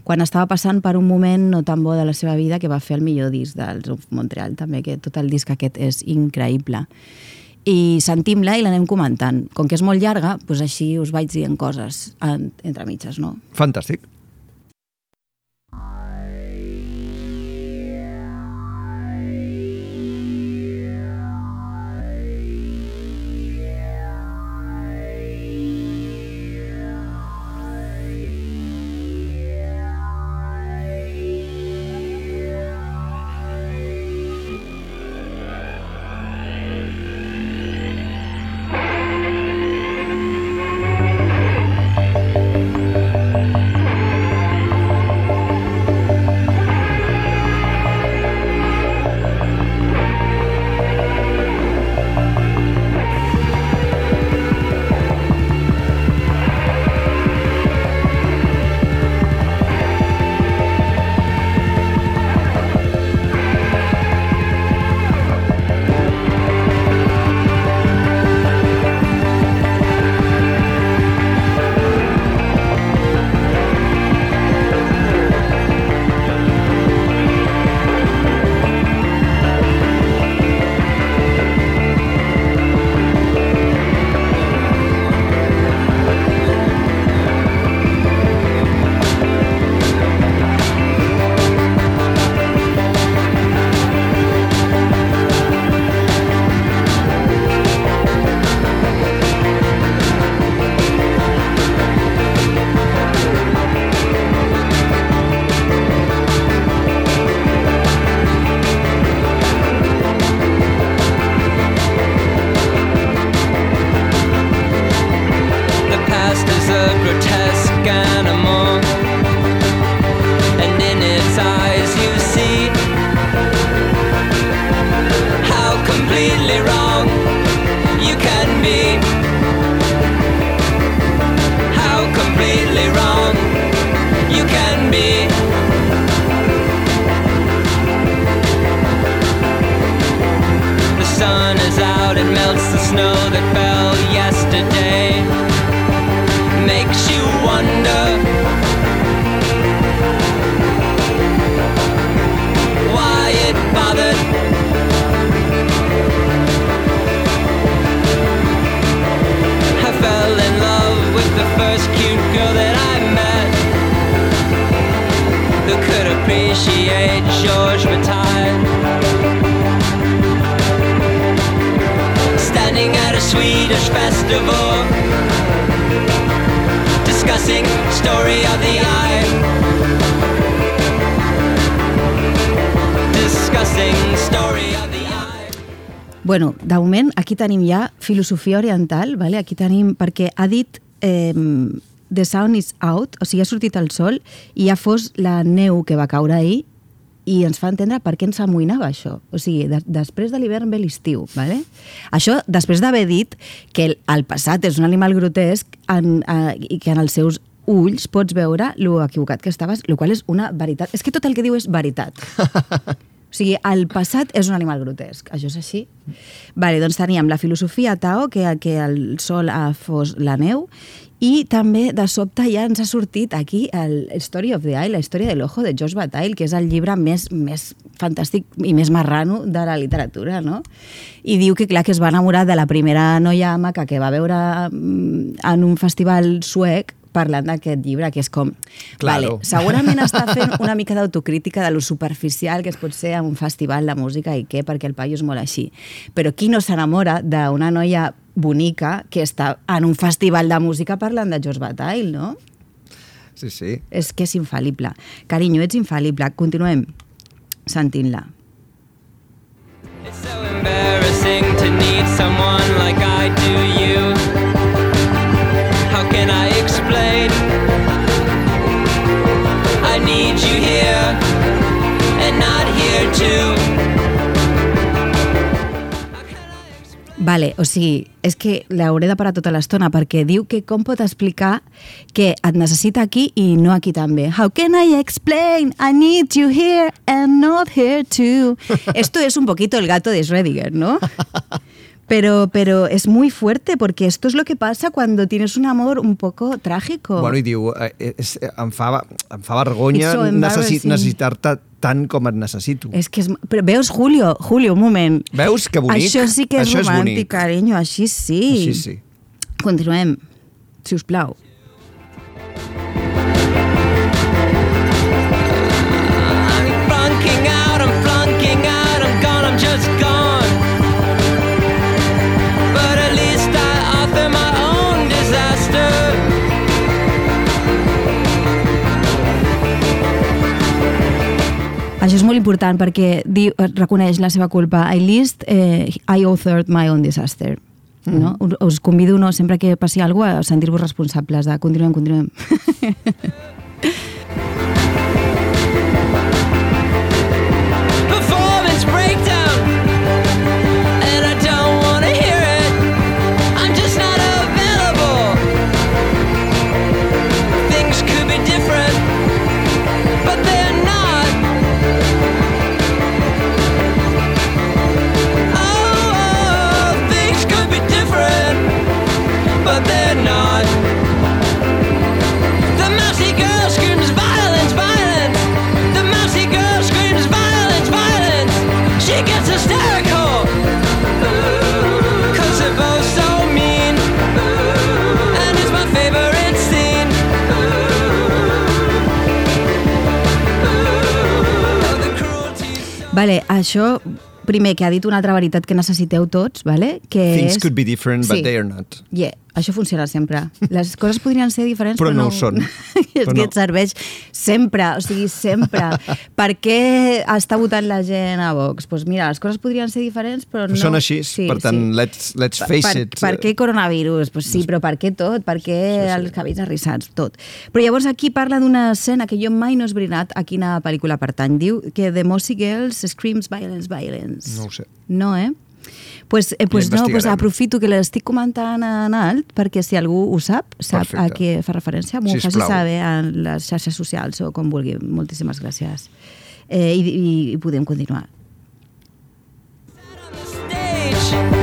Quan estava passant per un moment no tan bo de la seva vida, que va fer el millor disc del Montreal, també, que tot el disc aquest és increïble. I sentim-la i l'anem comentant. Com que és molt llarga, doncs així us vaig dient coses en, entre mitges, no? Fantàstic. The completely wrong. You can appreciate Georges Bataille. Standing at a Swedish festival discussing story of the eye. Discussing story of the eye. Bueno, de moment, aquí tenim ja filosofia oriental, vale? aquí tenim, perquè ha dit eh, The Sound is Out, o sigui, ha sortit el sol i ja fos la neu que va caure ahir i ens fa entendre per què ens amoïnava això. O sigui, de, després de l'hivern ve l'estiu, ¿vale? Això després d'haver dit que el, el passat és un animal grotesc en, eh, i que en els seus ulls pots veure lo equivocat que estaves, el qual és una veritat. És que tot el que diu és veritat. O sigui, el passat és un animal grotesc, això és així. Vale, doncs teníem la filosofia Tao, que, que el sol ha fos la neu, i també, de sobte, ja ens ha sortit aquí el Story of the Eye, la història de l'ojo de George Bataille, que és el llibre més, més fantàstic i més marrano de la literatura, no? I diu que, clar, que es va enamorar de la primera noia maca que va veure mm, en un festival suec parlant d'aquest llibre, que és com... Claro. Vale, segurament està fent una mica d'autocrítica de lo superficial que es pot ser en un festival de música i què, perquè el paio és molt així. Però qui no s'enamora d'una noia bonica que està en un festival de música parlant de George Bataille, no? Sí, sí. És que és infal·lible. Carinyo, ets infal·lible. Continuem sentint-la. It's so embarrassing to need someone like I do you. How can I explain? I need you here and not here too. Vale, o sigui, és que l'hauré de parar tota l'estona perquè diu que com pot explicar que et necessita aquí i no aquí també. How can I explain? I need you here and not here too. Esto es un poquito el gato de Schrödinger, ¿no? Pero, pero es muy fuerte porque esto es lo que pasa cuando tienes un amor un poco trágico. Bueno, i diu, eh, és, em, fa, em fa vergonya It's so necessi embarrassing. necessitar-te tant com et necessito. És que és... Però veus, Julio, Julio, un moment. Veus que bonic? Això sí que és Això és romàntic, bonic. carinyo, així sí. Així sí. Continuem, si us plau. Això és molt important perquè diu, reconeix la seva culpa. I list, eh, I authored my own disaster. No? Us convido no, sempre que passi alguna cosa a sentir-vos responsables de continuem, continuem. això, primer, que ha dit una altra veritat que necessiteu tots, vale? que Things és... could be different, but Sí. they are not. Yeah, això funciona sempre. Les coses podrien ser diferents, Però però, no ho són. és Però que no. et serveix sempre, o sigui, sempre. per què està votant la gent a Vox? Doncs pues mira, les coses podrien ser diferents, però no... Són així, per tant, let's, let's face per, it. Per què coronavirus? Pues sí, però per què tot? Per què sí, sí. els cabells arrissats? Tot. Però llavors aquí parla d'una escena que jo mai no he esbrinat a quina pel·lícula pertany. Diu que The Mossy Girls screams violence, violence. No ho sé. No, eh? Pues, eh, pues no, pues aprofito que l'estic comentant en alt perquè si algú ho sap, sap Perfecte. a què fa referència, m'ho faci saber en les xarxes socials o com vulgui. Moltíssimes gràcies. Eh, i, i, I podem continuar. stage.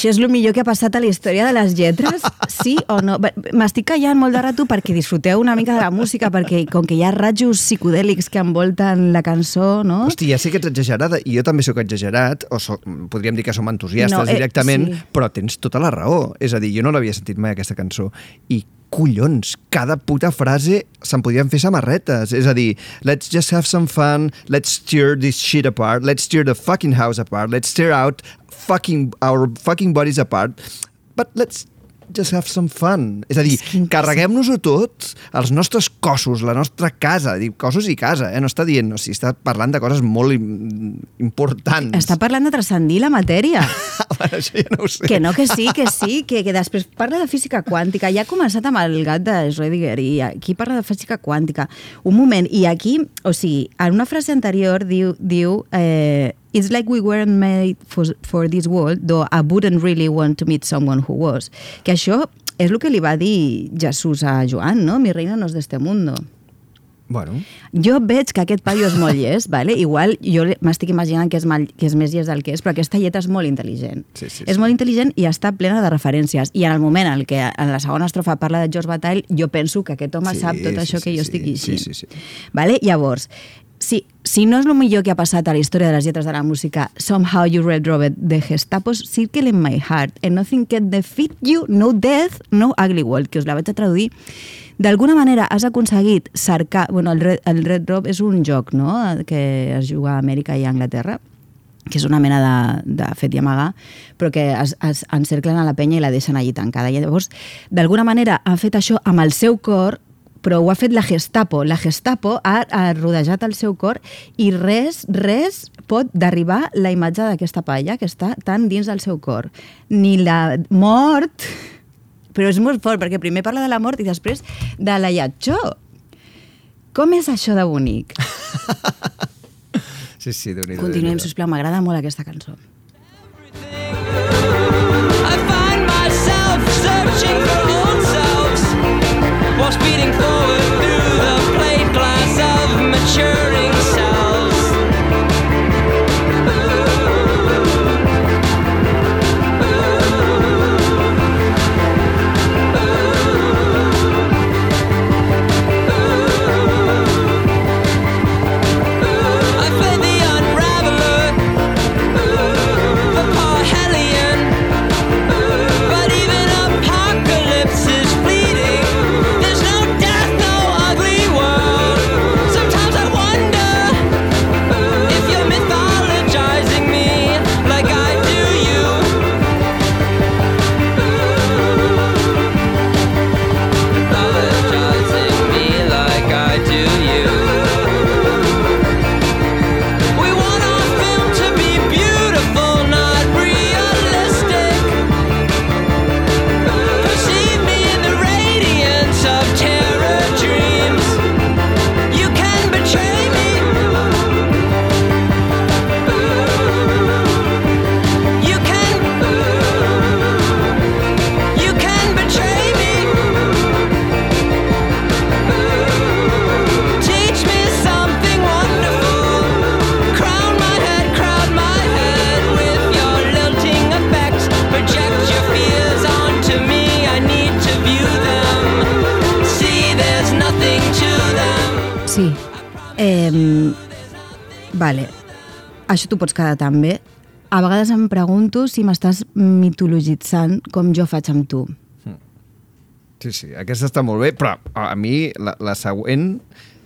Això és el millor que ha passat a la història de les lletres, sí o no? M'estic callant molt de rato perquè disfruteu una mica de la música, perquè com que hi ha rajos psicodèlics que envolten la cançó, no? Hosti, ja sé que ets exagerada, i jo també sóc exagerat, o so, podríem dir que som entusiastes No, eh, directament, sí. però tens tota la raó. És a dir, jo no l'havia sentit mai, aquesta cançó. I collons, cada puta frase se'n podien fer samarretes. És a dir, let's just have some fun, let's tear this shit apart, let's tear the fucking house apart, let's tear out fucking our fucking bodies apart, but let's just have some fun. És a dir, carreguem-nos-ho tot, els nostres cossos, la nostra casa, diu cossos i casa, eh? no està dient, no, si està parlant de coses molt im importants. Està parlant de transcendir la matèria. bueno, això ja no ho sé. Que no, que sí, que sí, que, que després parla de física quàntica. Ja ha començat amb el gat de Schrödinger i aquí parla de física quàntica. Un moment, i aquí, o sigui, en una frase anterior diu, diu eh, It's like we weren't made for, for this world, though I wouldn't really want to meet someone who was. Que això és el que li va dir Jesús a Joan, no? Mi reina no és d'este mundo. Bueno, Jo veig que aquest paio és molt llest, vale? igual jo m'estic imaginant que és, mal, que és més llest del que és, però aquesta lletra és molt intel·ligent. Sí, sí, és sí. molt intel·ligent i està plena de referències. I en el moment en què en la segona estrofa parla de George Bataille, jo penso que aquest home Sí, sap tot sí, això sí, que jo sí. estic Sí, llegint. sí, sí. Vale? Llavors, si, si no és el millor que ha passat a la història de les lletres de la música, Somehow You Red Robert de Gestapos, Circle in My Heart, and Nothing Can Defeat You, No Death, No Ugly World, que us la vaig a traduir. D'alguna manera has aconseguit cercar... Bueno, el Red, el Red Rob és un joc no? que es juga a Amèrica i a Anglaterra, que és una mena de, de fet i amagar, però que es, es encerclen a la penya i la deixen allí tancada. I llavors, d'alguna manera, ha fet això amb el seu cor, però ho ha fet la Gestapo. La Gestapo ha, ha rodejat el seu cor i res, res pot derribar la imatge d'aquesta palla que està tan dins del seu cor. Ni la mort... Però és molt fort, perquè primer parla de la mort i després de la llatxó. Com és això de bonic? sí, sí, déu nhi Continuem, sisplau, m'agrada molt aquesta cançó. I find myself searching for speeding forward through the plate glass of maturing Això t'ho pots quedar també. A vegades em pregunto si m'estàs mitologitzant com jo faig amb tu. Sí, sí, aquesta està molt bé, però a mi la, la següent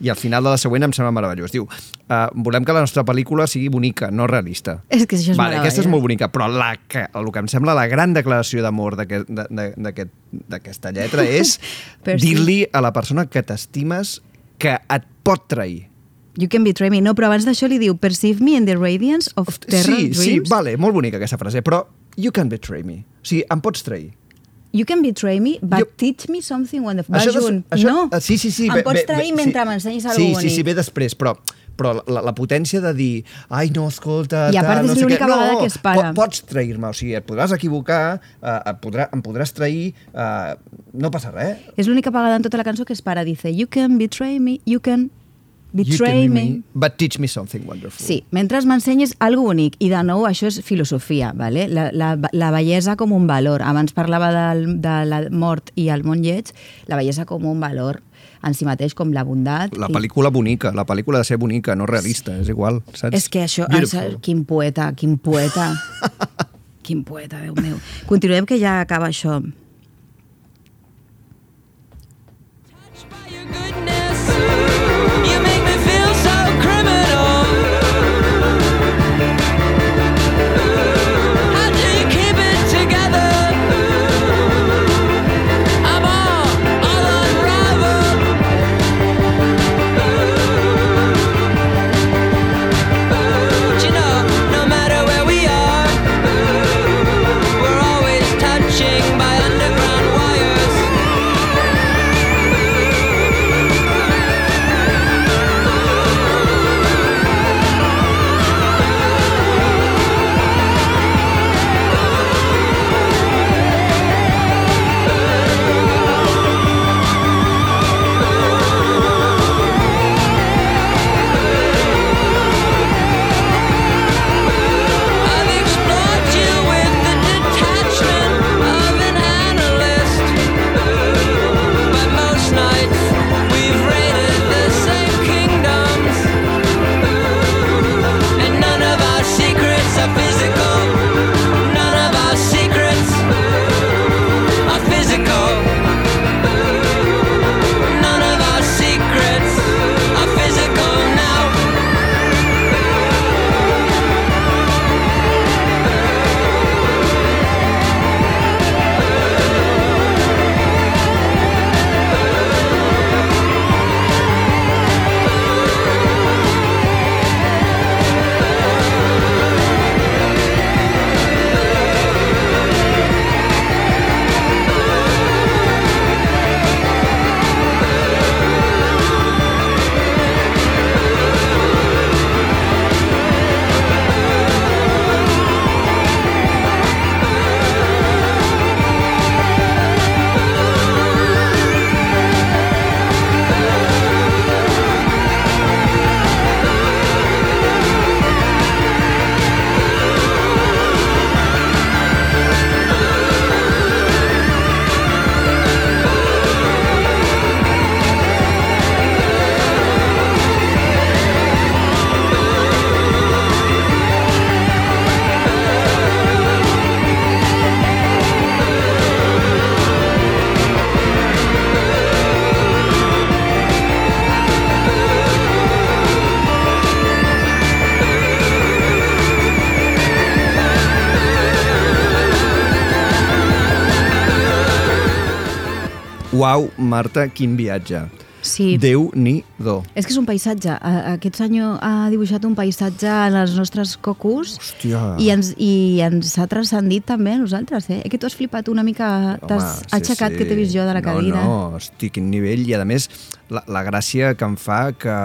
i al final de la següent em sembla meravellós. Diu, uh, volem que la nostra pel·lícula sigui bonica, no realista. És que això és vale, aquesta és molt bonica, però la que, el que em sembla la gran declaració d'amor d'aquest- de- de- d'aquest- d'aquesta lletra és dir-li a la persona que t'estimes que et pot trair. You can betray me. No, però abans d'això li diu Perceive me in the radiance of terror sí, sí, dreams. vale, molt bonica aquesta frase, però you can betray me. O sigui, em pots trair. You can betray me, but Jo- teach me something wonderful. Això de- junt. això- no, eh, sí, sí, sí, em ve- pots trair ve- mentre sí. m'ensenyis sí, alguna Sí, sí, ve després, però però la, la potència de dir ai, no, escolta... I a part és no sé l'única què", no, vegada que es para. po- Pots trair-me, o sigui, et podràs equivocar, eh, et podrà, em podràs trair, eh, no passa res. És l'única vegada en tota la cançó que es para. Dice, you can betray me, you can betray can me. But teach me something wonderful. Sí, mentre m'ensenyis algo bonic. I de nou, això és filosofia, vale? la, la, la bellesa com un valor. Abans parlava del, de la mort i el món lleig, la bellesa com un valor en si mateix, com la bondat. La i- pel·lícula bonica, la pel·lícula de ser bonica, no realista, és igual, saps? És que això, Beautiful. això quin poeta, quin poeta. quin poeta, Déu meu. Continuem que ja acaba això. Uau, Marta, quin viatge. Sí. Déu-n'hi-do. És que és un paisatge. Aquest senyor ha dibuixat un paisatge en els nostres cocos Hòstia. i ens, i ens ha transcendit també a nosaltres. Eh? Que tu has flipat una mica, t'has Home, aixecat que t'he vist jo de la cadira. No, no, estic en nivell i a més la, la gràcia que em fa que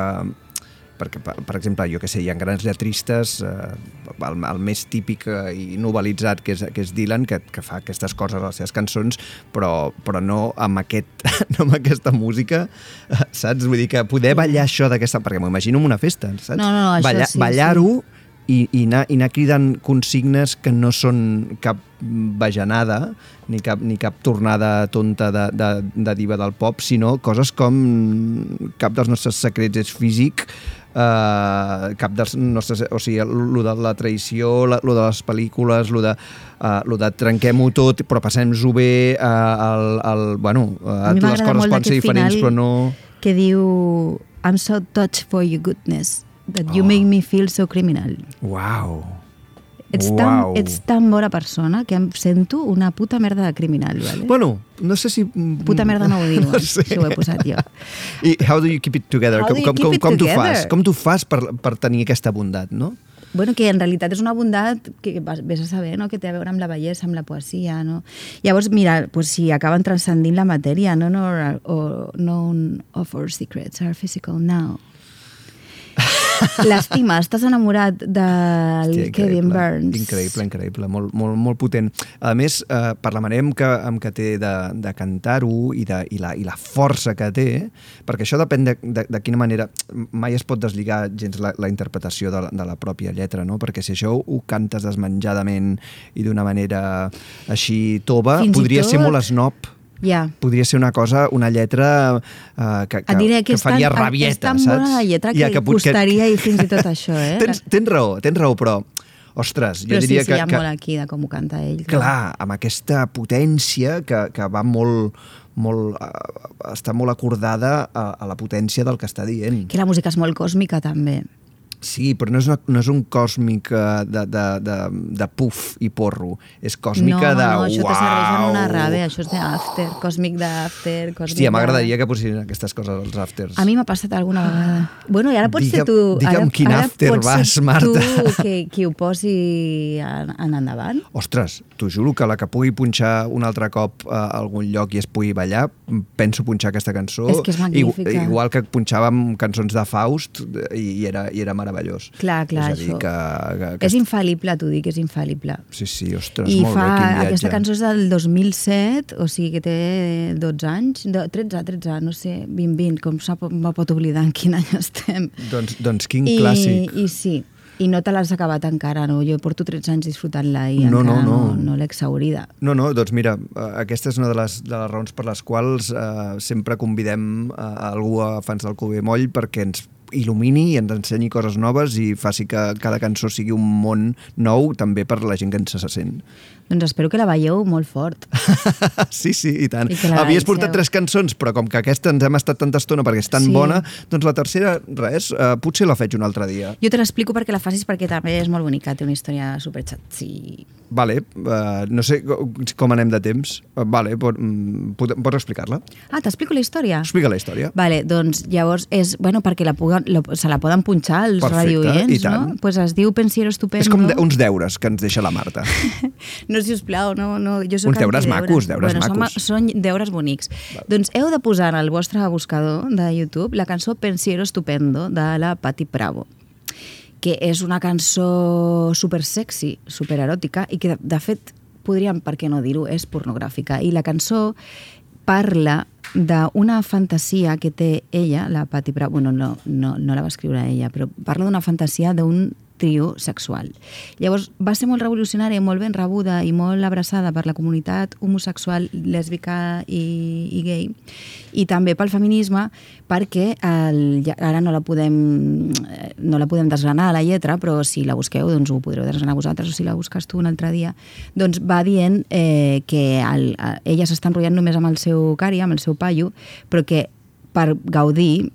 perquè, per, per exemple, jo que sé, hi ha grans lletristes, eh, el, el més típic eh, i novelitzat que és, que és Dylan, que, que fa aquestes coses a les seves cançons, però, però no, amb aquest, no amb aquesta música, eh, saps? Vull dir que poder ballar això d'aquesta... Perquè m'ho imagino en una festa, saps? No, no, no, això Ballar- sí, Ballar-ho i, i, anar, i anar cridant consignes que no són cap bajanada ni cap, ni cap tornada tonta de, de, de diva del pop, sinó coses com cap dels nostres secrets és físic, eh, cap dels nostres... O sigui, lo de la traïció, lo de les pel·lícules, lo de, uh, lo de trenquem-ho tot, però passem-nos-ho bé, uh, el, el, bueno, uh, les coses poden ser diferents, final però no... que diu I'm so touched for your goodness that you Oh. make me feel so criminal. Uau! Ets, Uau. tan, ets tan bona persona que em sento una puta merda de criminal, vale? Bueno, no sé si... Puta merda no ho diu, no sé. si ho he posat jo. I how do you keep it together? How com, com, com, com tu together? fas? Com tu fas per, per tenir aquesta bondat, no? Bueno, que en realitat és una bondat que vés a saber, no? que té a veure amb la bellesa, amb la poesia, no? Llavors, mira, pues, si acaben transcendint la matèria, no? no or, none of our secrets are physical now. L'estima, estàs enamorat del Hòstia, Kevin Burns. Increïble, increïble, molt, molt, molt potent. A més, eh, per la manera que, amb que té de, de cantar-ho i, de, i, la, i la força que té, perquè això depèn de, de, de quina manera... Mai es pot deslligar gens la, la interpretació de la, de la pròpia lletra, no? Perquè si això ho cantes desmenjadament i d'una manera així tova, Fins podria ser tot- molt snob. Ja. podria ser una cosa, una lletra eh, que, que, diré que, que és tan, faria és rabieta, tan saps? bona la lletra que, Ja, que costaria i fins i tot això, eh? Tens, tens raó, tens raó, però, ostres, jo Però sí, diria sí, que... hi ha que molt aquí de com ho canta ell. clar, amb aquesta potència que, que va molt, molt, uh, està molt acordada a, a la potència del que està dient. Que la música és molt còsmica, també. Sí, però no és, una, no és un còsmic eh, de, de, de, de puf i porro. És còsmica no, de no, això te serveix en una rave, això és d'after, còsmic d'after, còsmic Hòstia, m'agradaria que posessin aquestes coses als afters. A mi m'ha passat alguna vegada. Bueno, i ara pots Digue'm- ser tu... digue'm ara, quin ara after vas, Marta. tu que, qui ho posi en, en endavant. Ostres, t'ho juro que la que pugui punxar un altre cop a algun lloc i es pugui ballar, penso punxar aquesta cançó. És que és magnífica. Igu- Igual que punxàvem cançons de Faust i, i, era, i era meravellós. Clar, clar, és a dir, això. que, que, que És infal·lible, t'ho dic, és infal·lible. Sí, sí, ostres, I molt fa, bé, quin viatge. aquesta cançó és del 2007, o sigui que té 12 anys, de, 13, 13, no sé, 20, 20, com me pot oblidar en quin any estem. Doncs, doncs quin I, clàssic. I sí, i no te l'has acabat encara, no? Jo porto 13 anys disfrutant-la i No, encara no, no. no, no l'he exhaurida. No, no, doncs mira, eh, aquesta és una de les, de les raons per les quals eh, sempre convidem a, a algú a Fans del Cube Moll perquè ens il·lumini i ens ensenyi coses noves i faci que cada cançó sigui un món nou també per la gent que ens se sent. Doncs espero que la veieu molt fort. sí, sí, i tant. I Havies portat tres cançons, però com que aquesta ens hem estat tanta estona perquè és tan Sí. bona, doncs la tercera, res, eh, potser la faig un altre dia. Jo te l'explico perquè la facis perquè també és molt bonica, té una història super xatxi. Vale, uh, no sé co- com anem de temps. Uh, vale, pot, mm, pot, pots explicar-la? Ah, t'explico la història? Explica la història. Vale, doncs llavors és, bueno, perquè la puguen, la, se la poden punxar els radioients, no? Pues es diu Pensiero Estupendo. És com de, uns deures que ens deixa la Marta. No, sisplau, no, no, jo soc Uns deures macos, deures bueno, macos. Són, són deures bonics. Doncs heu de posar en el vostre buscador de YouTube la cançó Pensiero Estupendo de la Patti Bravo que és una cançó super sexy, super eròtica i que de, de fet podríem, per què no dir-ho, és pornogràfica i la cançó parla d'una fantasia que té ella, la Patti Bravo, bueno, no, no, no la va escriure ella, però parla d'una fantasia d'un trio sexual. Llavors, va ser molt revolucionària, molt ben rebuda i molt abraçada per la comunitat homosexual, lèsbica i, i gay, i també pel feminisme, perquè el, ara no la podem no la podem desgranar a la lletra, però si la busqueu doncs ho podreu desgranar vosaltres o si la busques tu un altre dia, doncs va dient eh, que el, eh, ella s'està enrotllant només amb el seu cari, amb el seu paio, però que per gaudir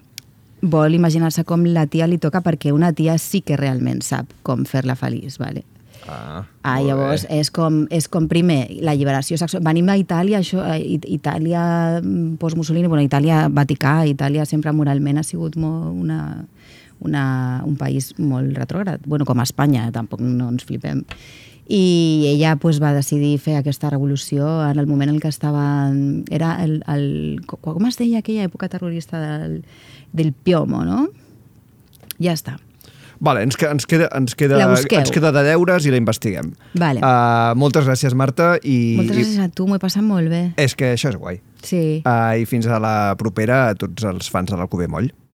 vol imaginar-se com la tia li toca perquè una tia sí que realment sap com fer-la feliç, vale? Ah, Ah, llavors bé. és com, és com primer l'alliberació sexual. Venim d'Itàlia, això, eh, It- Itàlia mm, post-Mussolini, bueno, Itàlia Vaticà, Itàlia sempre moralment ha sigut molt una, una, un país molt retrògrad. Bueno, com a Espanya, tampoc no ens flipem. I ella pues, va decidir fer aquesta revolució en el moment en què estava... Era el, el, co- com es deia aquella època terrorista del, del Piomo, no? Ja està. Vale, ens, que- ens, queda, ens, queda, ens queda de deures i la investiguem. Vale. Uh, moltes gràcies, Marta. I, Moltes gràcies a tu, m'ho he passat molt bé. És que això és guai. Sí. Uh, I fins a la propera a tots els fans de l'Alcover Moll.